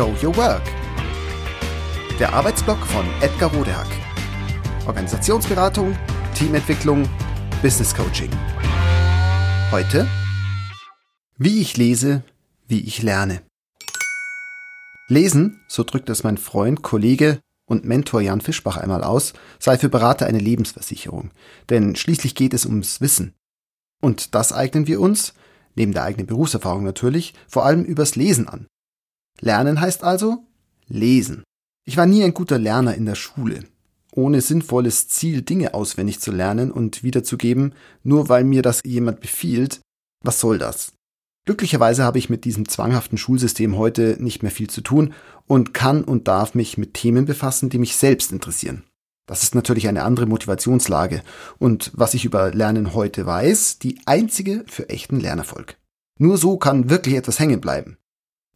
Show Your Work. Der Arbeitsblock von Edgar Rodehack. Organisationsberatung, Teamentwicklung, Business Coaching. Heute, wie ich lese, wie ich lerne. Lesen, so drückt es mein Freund, Kollege und Mentor Jan Fischbach einmal aus, sei für Berater eine Lebensversicherung. Denn schließlich geht es ums Wissen. Und das eignen wir uns, neben der eigenen Berufserfahrung natürlich, vor allem übers Lesen an. Lernen heißt also lesen. Ich war nie ein guter Lerner in der Schule. Ohne sinnvolles Ziel, Dinge auswendig zu lernen und wiederzugeben, nur weil mir das jemand befiehlt, was soll das? Glücklicherweise habe ich mit diesem zwanghaften Schulsystem heute nicht mehr viel zu tun und kann und darf mich mit Themen befassen, die mich selbst interessieren. Das ist natürlich eine andere Motivationslage und was ich über Lernen heute weiß, die einzige für echten Lernerfolg. Nur so kann wirklich etwas hängen bleiben.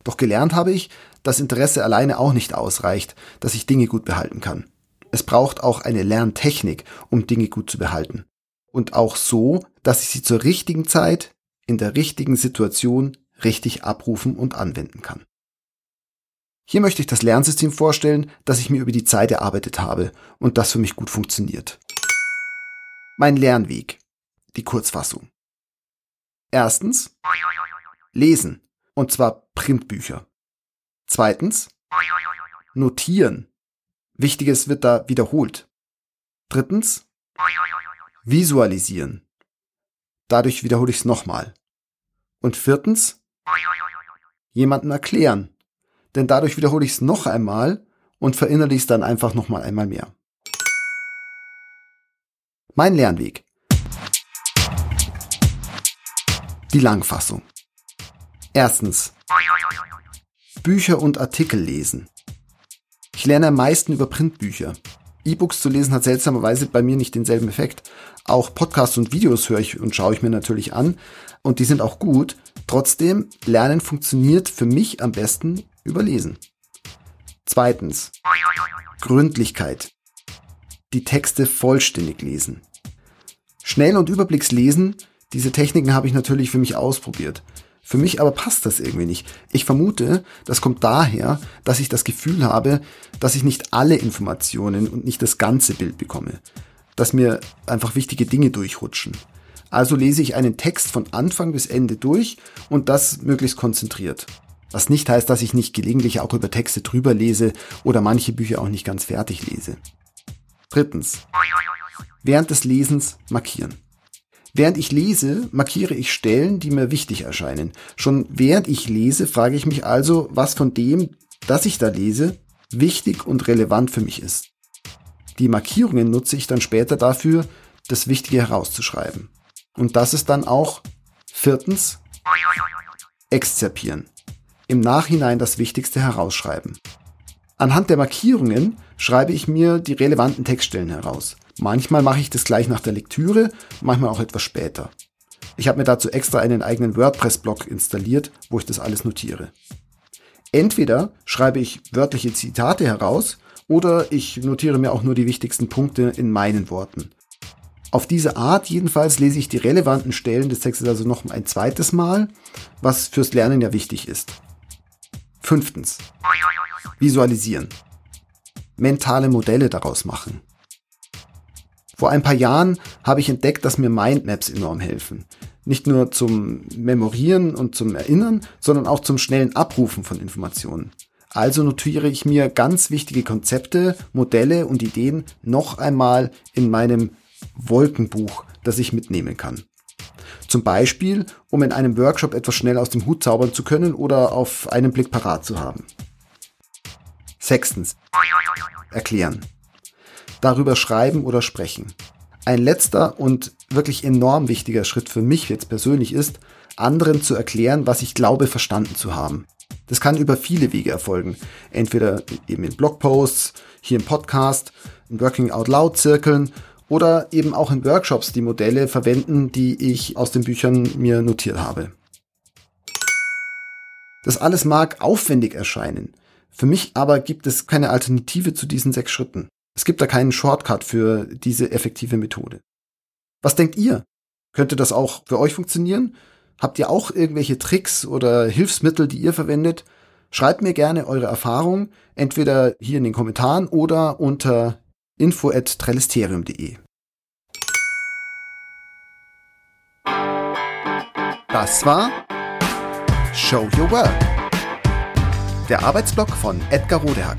Doch gelernt habe ich, dass Interesse alleine auch nicht ausreicht, dass ich Dinge gut behalten kann. Es braucht auch eine Lerntechnik, um Dinge gut zu behalten. Und auch so, dass ich sie zur richtigen Zeit, in der richtigen Situation richtig abrufen und anwenden kann. Hier möchte ich das Lernsystem vorstellen, das ich mir über die Zeit erarbeitet habe und das für mich gut funktioniert. Mein Lernweg. Die Kurzfassung. Erstens. Lesen. Und zwar Printbücher. Zweitens. Notieren. Wichtiges wird da wiederholt. Drittens. Visualisieren. Dadurch wiederhole ich es nochmal. Und viertens. Jemanden erklären denn dadurch wiederhole ich es noch einmal und verinnerliche es dann einfach noch mal einmal mehr. Mein Lernweg. Die Langfassung. Erstens. Bücher und Artikel lesen. Ich lerne am meisten über Printbücher. E-Books zu lesen hat seltsamerweise bei mir nicht denselben Effekt. Auch Podcasts und Videos höre ich und schaue ich mir natürlich an und die sind auch gut. Trotzdem, Lernen funktioniert für mich am besten überlesen. Zweitens. Gründlichkeit. Die Texte vollständig lesen. Schnell und überblickslesen, diese Techniken habe ich natürlich für mich ausprobiert. Für mich aber passt das irgendwie nicht. Ich vermute, das kommt daher, dass ich das Gefühl habe, dass ich nicht alle Informationen und nicht das ganze Bild bekomme. Dass mir einfach wichtige Dinge durchrutschen. Also lese ich einen Text von Anfang bis Ende durch und das möglichst konzentriert. Was nicht heißt, dass ich nicht gelegentlich auch über Texte drüber lese oder manche Bücher auch nicht ganz fertig lese. Drittens. Während des Lesens markieren. Während ich lese, markiere ich Stellen, die mir wichtig erscheinen. Schon während ich lese, frage ich mich also, was von dem, das ich da lese, wichtig und relevant für mich ist. Die Markierungen nutze ich dann später dafür, das Wichtige herauszuschreiben. Und das ist dann auch viertens exzerpieren im Nachhinein das Wichtigste herausschreiben. Anhand der Markierungen schreibe ich mir die relevanten Textstellen heraus. Manchmal mache ich das gleich nach der Lektüre, manchmal auch etwas später. Ich habe mir dazu extra einen eigenen WordPress-Blog installiert, wo ich das alles notiere. Entweder schreibe ich wörtliche Zitate heraus oder ich notiere mir auch nur die wichtigsten Punkte in meinen Worten. Auf diese Art jedenfalls lese ich die relevanten Stellen des Textes also noch ein zweites Mal, was fürs Lernen ja wichtig ist. Fünftens. Visualisieren. Mentale Modelle daraus machen. Vor ein paar Jahren habe ich entdeckt, dass mir Mindmaps enorm helfen. Nicht nur zum Memorieren und zum Erinnern, sondern auch zum schnellen Abrufen von Informationen. Also notiere ich mir ganz wichtige Konzepte, Modelle und Ideen noch einmal in meinem Wolkenbuch, das ich mitnehmen kann. Zum Beispiel, um in einem Workshop etwas schnell aus dem Hut zaubern zu können oder auf einen Blick parat zu haben. Sechstens. Erklären. Darüber schreiben oder sprechen. Ein letzter und wirklich enorm wichtiger Schritt für mich jetzt persönlich ist, anderen zu erklären, was ich glaube verstanden zu haben. Das kann über viele Wege erfolgen. Entweder eben in Blogposts, hier im Podcast, in Working Out Loud Zirkeln oder eben auch in Workshops die Modelle verwenden, die ich aus den Büchern mir notiert habe. Das alles mag aufwendig erscheinen. Für mich aber gibt es keine Alternative zu diesen sechs Schritten. Es gibt da keinen Shortcut für diese effektive Methode. Was denkt ihr? Könnte das auch für euch funktionieren? Habt ihr auch irgendwelche Tricks oder Hilfsmittel, die ihr verwendet? Schreibt mir gerne eure Erfahrung, entweder hier in den Kommentaren oder unter info@trellisterium.de. Das war Show Your Work. Der Arbeitsblock von Edgar Rodehack.